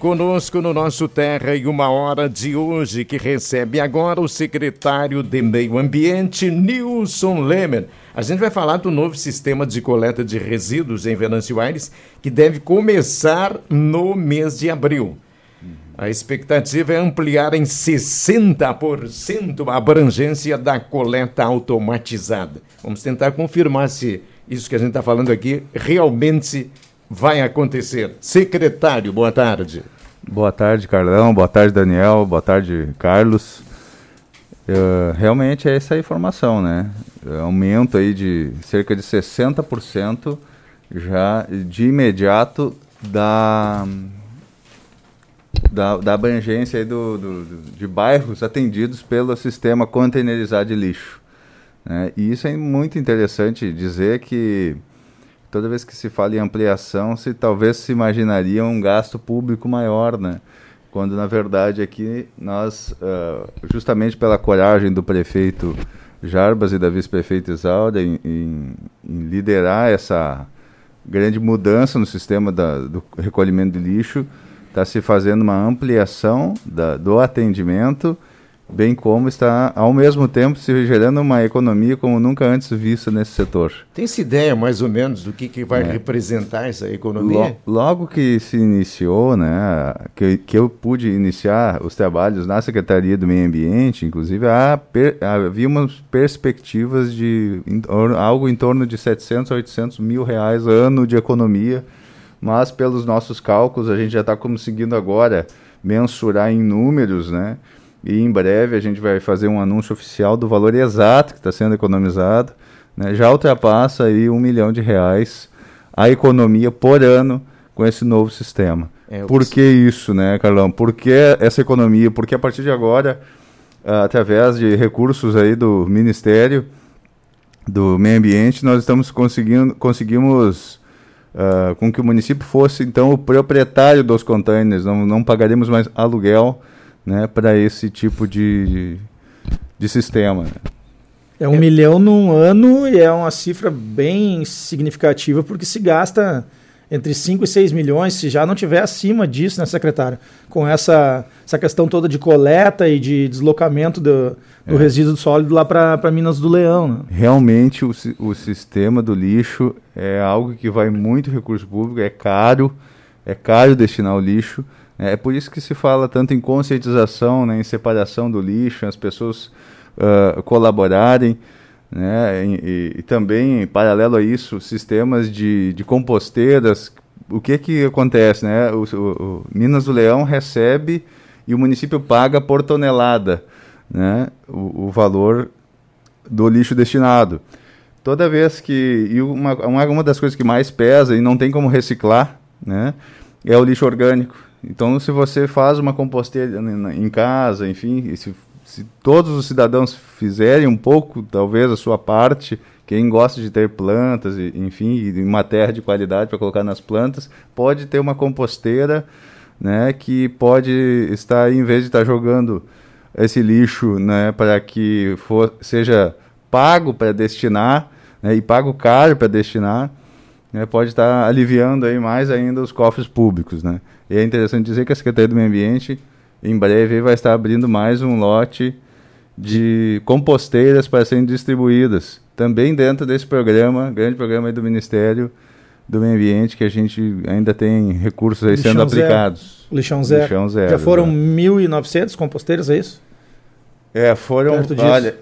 Conosco no nosso Terra em uma hora de hoje, que recebe agora o secretário de Meio Ambiente, Nilson Lemer. A gente vai falar do novo sistema de coleta de resíduos em Venâncio Aires, que deve começar no mês de abril. A expectativa é ampliar em 60% a abrangência da coleta automatizada. Vamos tentar confirmar se isso que a gente está falando aqui realmente vai acontecer. Secretário, boa tarde. Boa tarde, Carlão. Boa tarde, Daniel. Boa tarde, Carlos. Uh, realmente é essa a informação, né? Aumento aí de cerca de 60% já de imediato da, da, da abrangência aí do, do, do, de bairros atendidos pelo sistema containerizado de lixo. Né? E isso é muito interessante dizer que toda vez que se fala em ampliação, se talvez se imaginaria um gasto público maior, né? Quando na verdade aqui nós, uh, justamente pela coragem do prefeito Jarbas e da vice-prefeita Isaura em, em, em, liderar essa grande mudança no sistema da, do recolhimento de lixo, está se fazendo uma ampliação da, do atendimento bem como está ao mesmo tempo se gerando uma economia como nunca antes vista nesse setor. Tem-se ideia mais ou menos do que, que vai é. representar essa economia? Logo que se iniciou, né, que, que eu pude iniciar os trabalhos na Secretaria do Meio Ambiente, inclusive havia umas perspectivas de em, algo em torno de 700 a 800 mil reais ano de economia, mas pelos nossos cálculos a gente já está conseguindo agora mensurar em números, né, e em breve a gente vai fazer um anúncio oficial do valor exato que está sendo economizado. Né? Já ultrapassa aí um milhão de reais a economia por ano com esse novo sistema. É, Por que isso, né, Carlão? Por que essa economia? Porque a partir de agora, uh, através de recursos aí do Ministério do Meio Ambiente, nós estamos conseguindo, conseguimos uh, com que o município fosse então o proprietário dos containers, não, não pagaremos mais aluguel né, para esse tipo de, de sistema. É um é. milhão num ano e é uma cifra bem significativa, porque se gasta entre 5 e 6 milhões, se já não tiver acima disso, né, secretário? Com essa, essa questão toda de coleta e de deslocamento do, do é. resíduo sólido lá para Minas do Leão. Né? Realmente o, o sistema do lixo é algo que vai muito recurso público, é caro, é caro destinar o lixo. É por isso que se fala tanto em conscientização, né, em separação do lixo, as pessoas uh, colaborarem. Né, e, e, também, em paralelo a isso, sistemas de, de composteiras. O que, que acontece? Né? O, o, o Minas do Leão recebe e o município paga por tonelada né, o, o valor do lixo destinado. Toda vez que. E uma, uma das coisas que mais pesa e não tem como reciclar né, é o lixo orgânico. Então, se você faz uma composteira em casa, enfim, se, se todos os cidadãos fizerem um pouco, talvez, a sua parte, quem gosta de ter plantas, enfim, uma terra de qualidade para colocar nas plantas, pode ter uma composteira, né, que pode estar, em vez de estar jogando esse lixo, né, para que for, seja pago para destinar, né, e pago caro para destinar, né, pode estar aliviando aí mais ainda os cofres públicos, né. E é interessante dizer que a Secretaria do Meio Ambiente, em breve, vai estar abrindo mais um lote de composteiras para serem distribuídas, também dentro desse programa, grande programa do Ministério do Meio Ambiente, que a gente ainainda tem recursos aí Lixão sendo aplicados. Zero. Lixão zero. Lixão zero. Já foram 1.900 composteiras, é isso? É, foram, olha,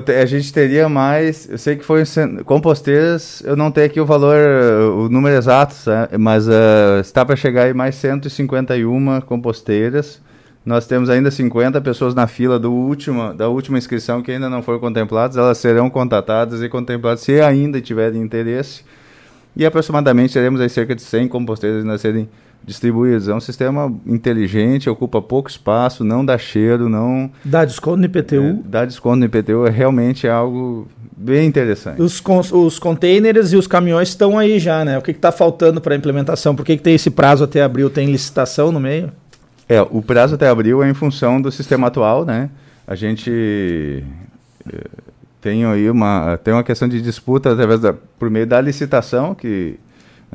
te, a gente teria mais. Eu sei que foi composteiras. Eu não tenho aqui o valor, o número exato, mas uh, está para chegar aí mais 151 composteiras. Nós temos ainda 50 pessoas na fila do último, da última inscrição que ainda não foram contempladas. Elas serão contatadas e contempladas se ainda tiverem interesse. E aproximadamente teremos aí cerca de 100 composteiras a serem distribuídos. É um sistema inteligente, ocupa pouco espaço, não dá cheiro, não... Dá desconto no IPTU? É, dá desconto no IPTU, é realmente algo bem interessante. Os, os containers e os caminhões estão aí já, né? O que está faltando para a implementação? Por que, que tem esse prazo até abril? Tem licitação no meio? É, o prazo até abril é em função do sistema atual, né? A gente eh, tem aí uma, tem uma questão de disputa através da, por meio da licitação, que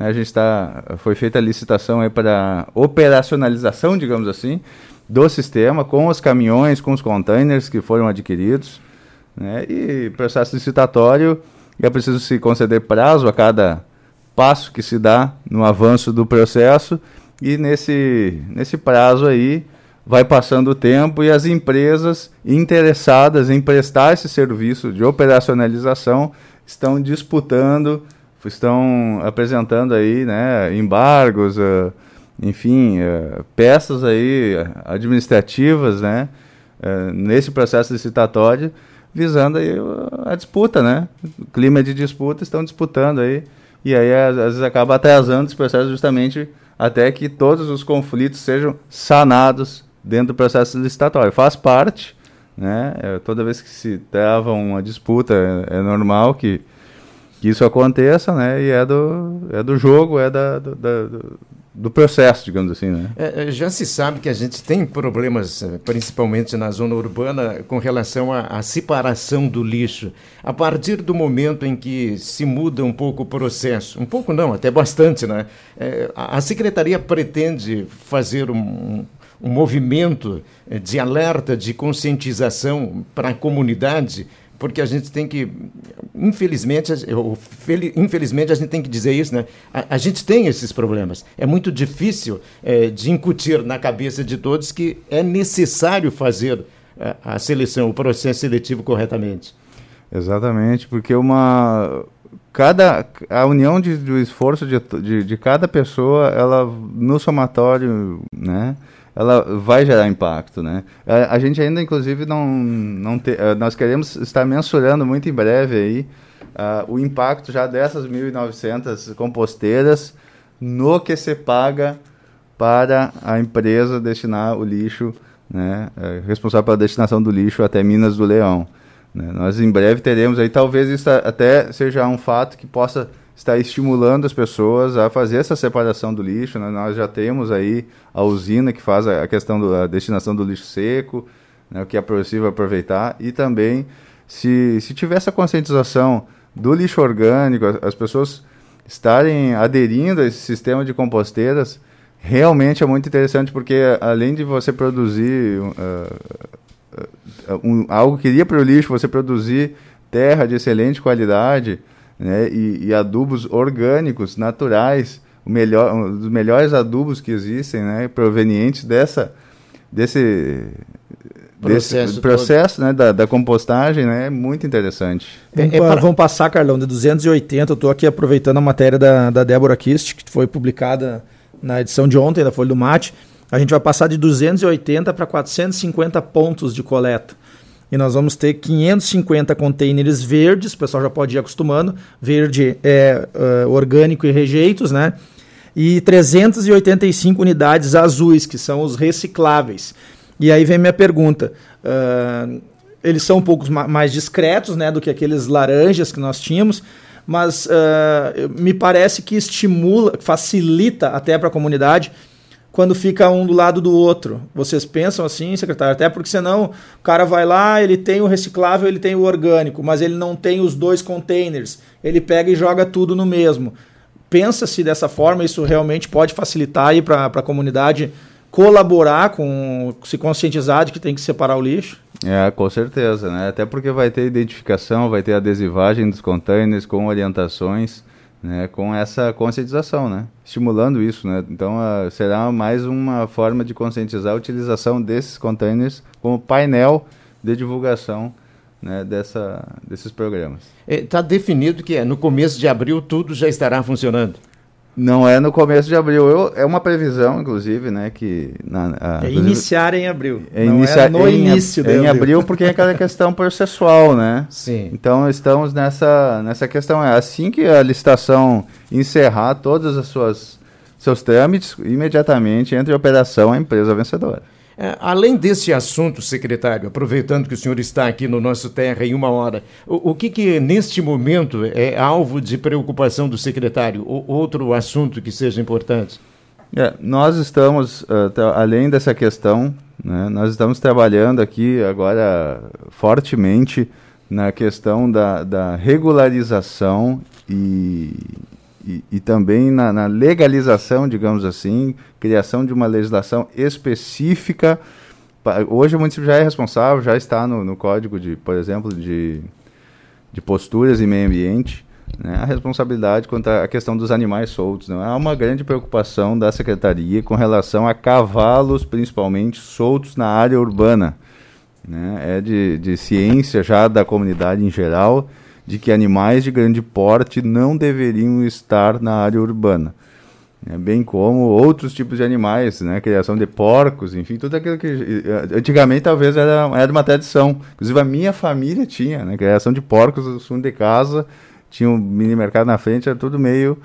a gente está, foi feita a licitação aí para operacionalização, digamos assim, do sistema com os caminhões, com os containers que foram adquiridos. Né, e processo licitatório é preciso se conceder prazo a cada passo que se dá no avanço do processo e nesse, nesse prazo aí vai passando o tempo e as empresas interessadas em prestar esse serviço de operacionalização estão disputando, estão apresentando aí, né, embargos, uh, enfim, uh, peças aí administrativas, né, uh, nesse processo licitatório, visando aí a disputa, né, clima de disputa estão disputando aí, e aí às vezes acaba atrasando esse processo justamente até que todos os conflitos sejam sanados dentro do processo licitatório. Faz parte, né? Toda vez que se trava uma disputa, é, é normal que, que, isso aconteça, né? E é do, é do jogo, é da, do, da, do processo, digamos assim, né? É, é, já se sabe que a gente tem problemas, eh, principalmente na zona urbana, com relação à, separação do lixo. A partir do momento em que se muda um pouco o processo, um pouco não, até bastante, né? É, a, a secretaria pretende fazer um, um movimento eh, de alerta, de conscientização para a comunidade, porque a gente tem que, infelizmente, infelizmente a gente tem que dizer isso, né? A, a gente tem esses problemas. É muito difícil é, de incutir na cabeça de todos que é necessário fazer a, a seleção, o processo seletivo corretamente. Exatamente, porque uma cada a união de, do esforço de, de, de cada pessoa, ela no somatório, né? Ela vai gerar impacto, né? A, a gente ainda, inclusive, não, não te, uh, nós queremos estar mensurando muito em breve aí uh, o impacto já dessas 1.900 composteiras no que se paga para a empresa destinar o lixo, né, uh, responsável pela destinação do lixo até Minas do Leão. Né? Nós em breve teremos aí, talvez isso até seja um fato que possa está estimulando as pessoas a fazer essa separação do lixo. Né? Nós já temos aí a usina que faz a questão da destinação do lixo seco, né, o que é possível aproveitar, e também se, se tiver essa conscientização do lixo orgânico, as, as pessoas estarem aderindo a esse sistema de composteiras, realmente é muito interessante, porque além de você produzir uh, um, algo que iria para o lixo, você produzir terra de excelente qualidade, né, e, e, adubos orgânicos, naturais, o melhor, um dos melhores adubos que existem, né, provenientes dessa, desse processo, desse processo né, da, da, compostagem, né, é muito interessante. É, é para... Vamos passar, Carlão, de 280, eu estou aqui aproveitando a matéria da, da Débora Kist, que foi publicada na edição de ontem da Folha do Mate, a gente vai passar de 280 para 450 pontos de coleta e nós vamos ter 550 containers verdes, o pessoal já pode ir acostumando, verde é uh, orgânico e rejeitos, né? E 385 unidades azuis, que são os recicláveis. E aí vem minha pergunta. Uh, eles são um pouco mais discretos né, do que aqueles laranjas que nós tínhamos, mas uh, me parece que estimula, facilita até para a comunidade quando fica um do lado do outro. Vocês pensam assim, secretário? Até porque senão o cara vai lá, ele tem o reciclável, ele tem o orgânico, mas ele não tem os dois containers. Ele pega e joga tudo no mesmo. Pensa-se dessa forma, isso realmente pode facilitar aí para a comunidade colaborar com se conscientizar de que tem que separar o lixo? É, com certeza, né? Até porque vai ter identificação, vai ter adesivagem dos containers com orientações né, com essa conscientização, né, estimulando isso, né. Então uh, será mais uma forma de conscientizar a utilização desses containers como painel de divulgação né, dessa, desses programas. Está é, definido que é, no começo de abril tudo já estará funcionando. Não é no começo de abril. Eu, é uma previsão, inclusive, né? Que na, a, é iniciar em abril. É iniciar é no em, início de Em abril, porque é aquela questão processual, né? Sim. Então estamos nessa, nessa questão. É assim que a licitação encerrar todas as suas seus trâmites, imediatamente entra em operação a empresa vencedora. É, além desse assunto, secretário, aproveitando que o senhor está aqui no nosso Terra em uma hora, o, o que, que neste momento é alvo de preocupação do secretário? O, outro assunto que seja importante? É, nós estamos, uh, além dessa questão, né, nós estamos trabalhando aqui agora fortemente na questão da, da regularização e, e, também na, na, legalização, digamos assim, criação de uma legislação específica. Hoje o município já é responsável, já está no, no código de, por exemplo, de, de posturas e meio ambiente, né, a responsabilidade quanto à questão dos animais soltos. Né? Há uma grande preocupação da secretaria com relação a cavalos, principalmente soltos na área urbana. Né? É de, de ciência já da comunidade em geral de que animais de grande porte não deveriam estar na área urbana. É, bem como outros tipos de animais, né? criação de porcos, enfim, tudo aquilo que eh, antigamente talvez era, era uma tradição. Inclusive a minha família tinha, né? criação de porcos no fundo de casa, tinha um mini mercado na frente, era tudo meio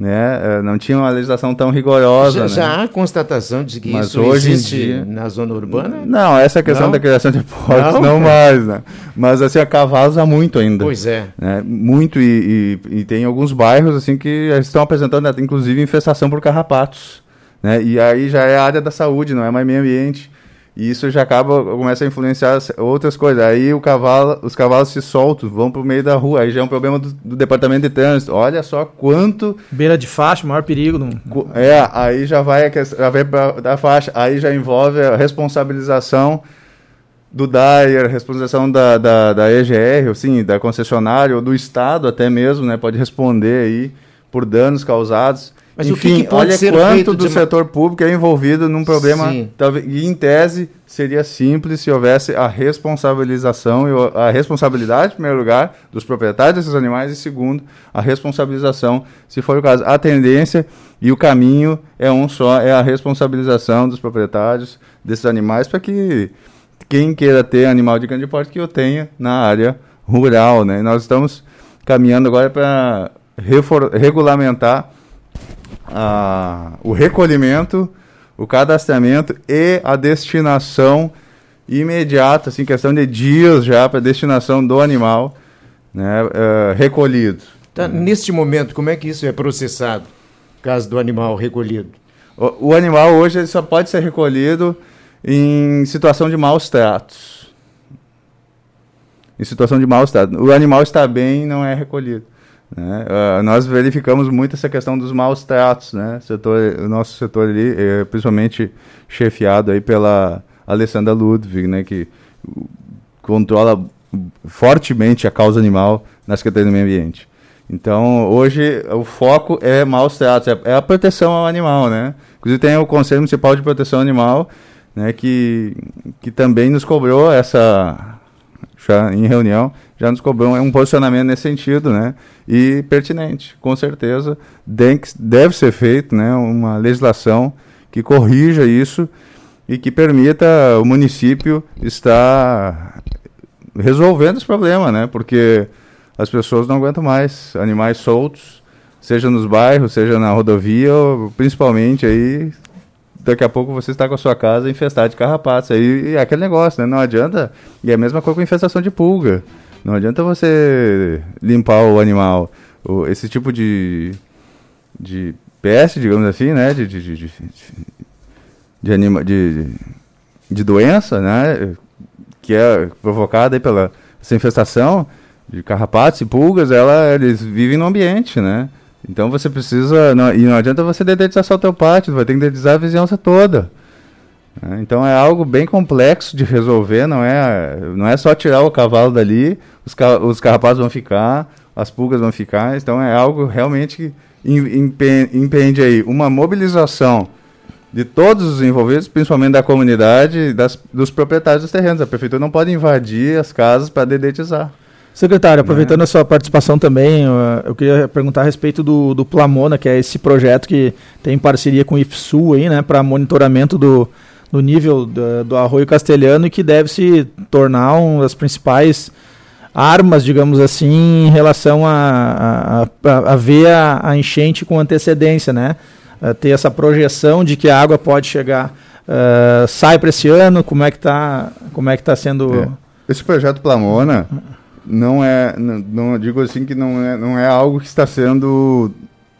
né? Eh, não tinha uma legislação tão rigorosa. Já, né? já há constatação de que Mas isso hoje existe dia, na zona urbana? Não, essa questão não? da criação de porcos não, não mais, né? Mas assim, a cavalos há muito ainda. Pois é. Né? Muito e, e, e, tem alguns bairros assim que estão apresentando inclusive infestação por carrapatos. Né? E aí já é a área da saúde, não é mais meio ambiente. E isso já acaba, começa a influenciar outras coisas. Aí o cavalo, os cavalos se soltam, vão para o meio da rua. Aí já é um problema do, do, departamento de trânsito. Olha só quanto. Beira de faixa, maior perigo. No... É, aí já vai, já vai para da faixa. Aí já envolve a responsabilização do DAIR, responsabilização da, da, da EGR, assim, da concessionária, ou do Estado até mesmo, né? Pode responder aí por danos causados. Mas Enfim, o que, que olha quanto do setor público é envolvido num problema. Talvez, e em tese seria simples se houvesse a responsabilização e a responsabilidade, em primeiro lugar, dos proprietários desses animais e segundo, a responsabilização, se for o caso. A tendência e o caminho é um só, é a responsabilização dos proprietários desses animais para que quem queira ter animal de grande porte que o tenha na área rural, né? nós estamos caminhando agora para regulamentar a, o recolhimento, o cadastramento e a destinação imediata, assim, questão de dias já para destinação do animal né, uh, recolhido. Tá, Neste momento, como é que isso é processado, caso do animal recolhido? O, o animal hoje só pode ser recolhido em situação de maus tratos. Em situação de maus tratos. O animal está bem não é recolhido. Né? Uh, nós verificamos muito essa questão dos maus tratos, né? Setor, o nosso setor ali, é, principalmente chefiado aí pela Alessandra Ludwig, né? Que controla fortemente a causa animal na Secretaria do Meio Ambiente. Então, hoje, o foco é maus tratos, é, é a proteção ao animal, né? Inclusive, tem o Conselho Municipal de Proteção Animal, né? Que, que também nos cobrou essa, já em reunião, já nos cobrou um posicionamento nesse sentido, né? E pertinente, com certeza, deve ser feito, né? Uma legislação que corrija isso e que permita o município estar resolvendo esse problema, né? Porque as pessoas não aguentam mais animais soltos, seja nos bairros, seja na rodovia, principalmente aí daqui a pouco você está com a sua casa infestada de carrapatos. Aí é aquele negócio, né? Não adianta. E é a mesma coisa com infestação de pulga. Não adianta você limpar o animal. Esse tipo de, de peste, digamos assim, né? De, de, de, de, de, anima, de, de doença, né? Que é provocada pela essa infestação de carrapatos e pulgas, ela, eles vivem no ambiente, né? Então você precisa. Não, e não adianta você dedetizar só o teu pátio, vai ter que dedetizar a vizinhança toda. É, então é algo bem complexo de resolver, não é, não é só tirar o cavalo dali, os, ca os carrapatos vão ficar, as pulgas vão ficar, então é algo realmente que impende aí uma mobilização de todos os envolvidos, principalmente da comunidade, das, dos proprietários dos terrenos. A prefeitura não pode invadir as casas para dedetizar. Secretário, aproveitando é. a sua participação também, eu queria perguntar a respeito do, do Plamona, que é esse projeto que tem parceria com o IFSU aí, né, para monitoramento do, do nível do, do, arroio castelhano e que deve se tornar uma das principais armas, digamos assim, em relação a, a, a, a ver a, a, enchente com antecedência, né? A ter essa projeção de que a água pode chegar. Uh, sai para esse ano, como é que está como é que tá sendo... É. Esse projeto Plamona não é, não, digo assim que não é, não é algo que está sendo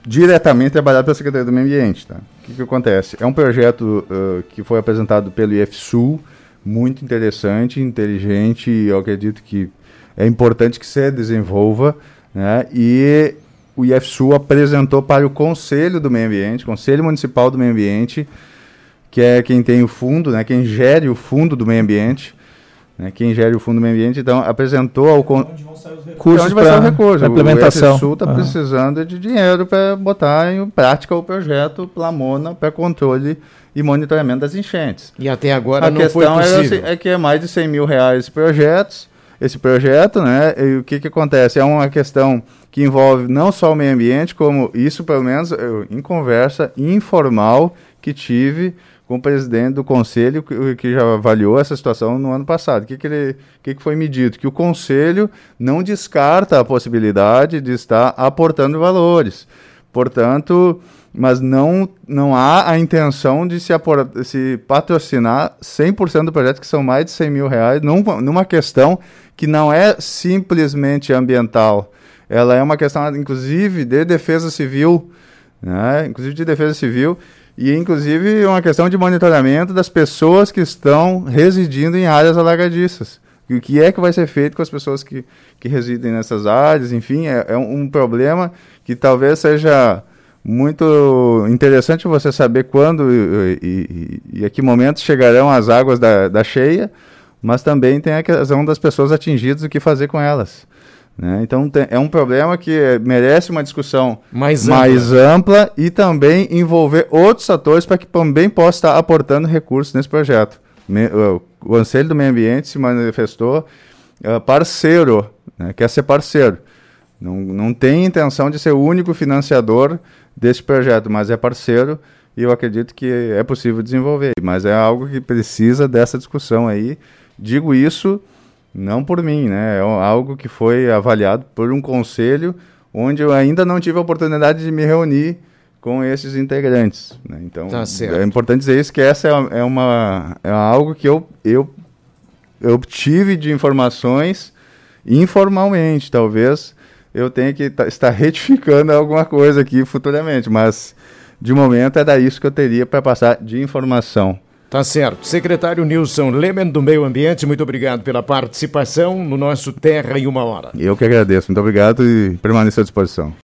diretamente trabalhado pela Secretaria do Meio Ambiente, tá? O que, que acontece? É um projeto uh, que foi apresentado pelo IFSUL, muito interessante, inteligente, eu acredito que é importante que se desenvolva, né? E o IFSU apresentou para o Conselho do Meio Ambiente, Conselho Municipal do Meio Ambiente, que é quem tem o fundo, né, quem gere o fundo do meio ambiente, né, quem gere o fundo do meio ambiente, então apresentou ao con... onde vão sair os recursos onde vai sair o recurso. implementação. O IFSU está precisando de dinheiro para botar em prática o projeto Plamona para controle e monitoramento das enchentes. E até agora a não foi possível. É, é que é mais de 100 mil reais projetos, esse projeto, né? E o que, que acontece? É uma questão que envolve não só o meio ambiente, como isso, pelo menos, eu, em conversa informal que tive com o presidente do conselho, que, já avaliou essa situação no ano passado. O que, que, ele, que, que foi medido? Que o conselho não descarta a possibilidade de estar aportando valores. Portanto, mas não, não há a intenção de se, se patrocinar 100% do projeto, que são mais de 100 mil reais, num, numa questão que não é simplesmente ambiental. Ela é uma questão, inclusive, de defesa civil, né? inclusive de defesa civil, e inclusive uma questão de monitoramento das pessoas que estão residindo em áreas alagadiças. E o que é que vai ser feito com as pessoas que, que residem nessas áreas? Enfim, é, é um problema que talvez seja muito interessante você saber quando e, e, e, a que momento chegarão as águas da, da cheia, mas também tem a questão das pessoas atingidas, o que fazer com elas. Né? Então tem, é um problema que merece uma discussão mais ampla, mais ampla e também envolver outros atores para que também possa estar aportando recursos nesse projeto. Me, o, o Anselho do Meio Ambiente se manifestou uh, parceiro, né? quer ser parceiro. Não, não tem intenção de ser o único financiador desse projeto, mas é parceiro e eu acredito que é possível desenvolver. Mas é algo que precisa dessa discussão aí. Digo isso não por mim, né? É algo que foi avaliado por um conselho onde eu ainda não tive a oportunidade de me reunir com esses integrantes. Né? Então, tá é importante dizer isso, que essa é, é, uma, é algo que eu, eu, eu obtive de informações informalmente, talvez eu tenha que estar retificando alguma coisa aqui futuramente, mas de momento era isso que eu teria para passar de informação. Tá certo. Secretário Nilson Lemen, do Meio Ambiente, muito obrigado pela participação no nosso Terra em Uma Hora. Eu que agradeço. Muito obrigado e permaneço à disposição.